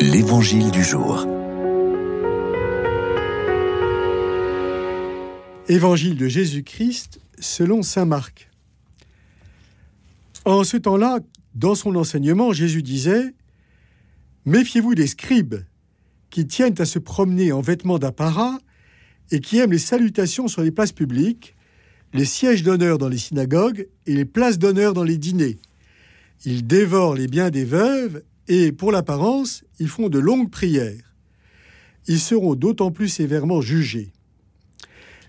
L'Évangile du jour. Évangile de Jésus-Christ selon Saint Marc. En ce temps-là, dans son enseignement, Jésus disait Méfiez-vous des scribes qui tiennent à se promener en vêtements d'apparat et qui aiment les salutations sur les places publiques, les sièges d'honneur dans les synagogues et les places d'honneur dans les dîners. Ils dévorent les biens des veuves et, pour l'apparence, ils font de longues prières. Ils seront d'autant plus sévèrement jugés.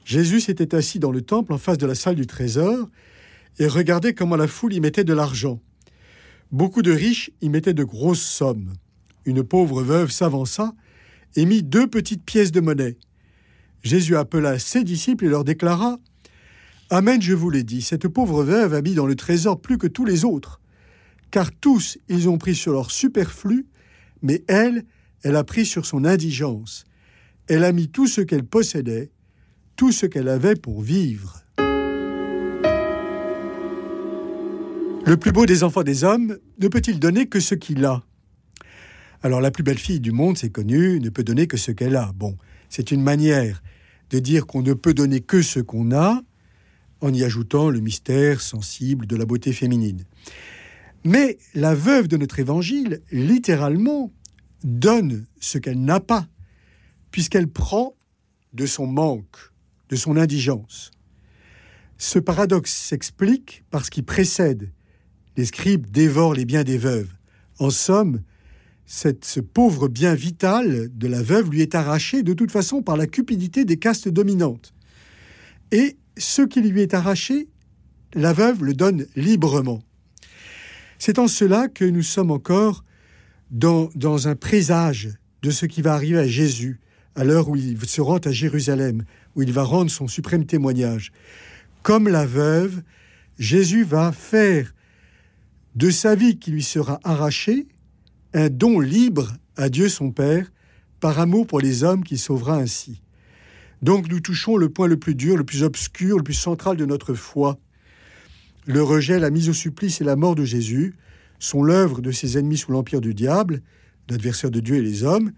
Jésus s'était assis dans le temple en face de la salle du trésor et regardait comment la foule y mettait de l'argent. Beaucoup de riches y mettaient de grosses sommes. Une pauvre veuve s'avança et mit deux petites pièces de monnaie. Jésus appela ses disciples et leur déclara Amen, je vous l'ai dit, cette pauvre veuve a mis dans le trésor plus que tous les autres car tous ils ont pris sur leur superflu, mais elle, elle a pris sur son indigence. Elle a mis tout ce qu'elle possédait, tout ce qu'elle avait pour vivre. Le plus beau des enfants des hommes ne peut-il donner que ce qu'il a? Alors la plus belle fille du monde, c'est connu, ne peut donner que ce qu'elle a. Bon, c'est une manière de dire qu'on ne peut donner que ce qu'on a, en y ajoutant le mystère sensible de la beauté féminine. Mais la veuve de notre évangile, littéralement, donne ce qu'elle n'a pas, puisqu'elle prend de son manque, de son indigence. Ce paradoxe s'explique par ce qui précède. Les scribes dévorent les biens des veuves. En somme, ce pauvre bien vital de la veuve lui est arraché de toute façon par la cupidité des castes dominantes. Et ce qui lui est arraché, la veuve le donne librement. C'est en cela que nous sommes encore dans, un présage de ce qui va arriver à Jésus à l'heure où il se rend à Jérusalem, où il va rendre son suprême témoignage. Comme la veuve, Jésus va faire de sa vie qui lui sera arrachée un don libre à Dieu son Père, par amour pour les hommes qu'il sauvera ainsi. Donc nous touchons le point le plus dur, le plus obscur, le plus central de notre foi, le rejet, la mise au supplice et la mort de Jésus sont l'œuvre de ses ennemis sous l'empire du diable, l'adversaire de Dieu et les hommes,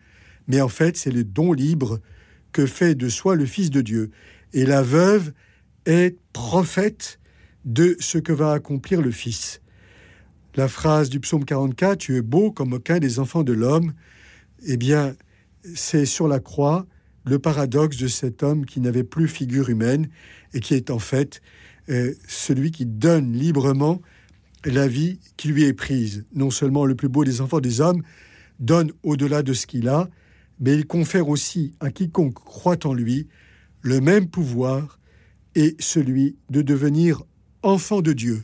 mais en fait c'est le don libre que fait de soi le Fils de Dieu. Et la veuve est prophète de ce que va accomplir le Fils. La phrase du psaume 44, Tu es beau comme aucun des enfants de l'homme, eh bien, c'est sur la croix le paradoxe de cet homme qui n'avait plus figure humaine et qui est en fait euh, celui qui donne librement la vie qui lui est prise. Non seulement le plus beau des enfants des hommes donne au-delà de ce qu'il a, mais il confère aussi à quiconque croit en lui le même pouvoir et celui de devenir enfant de Dieu.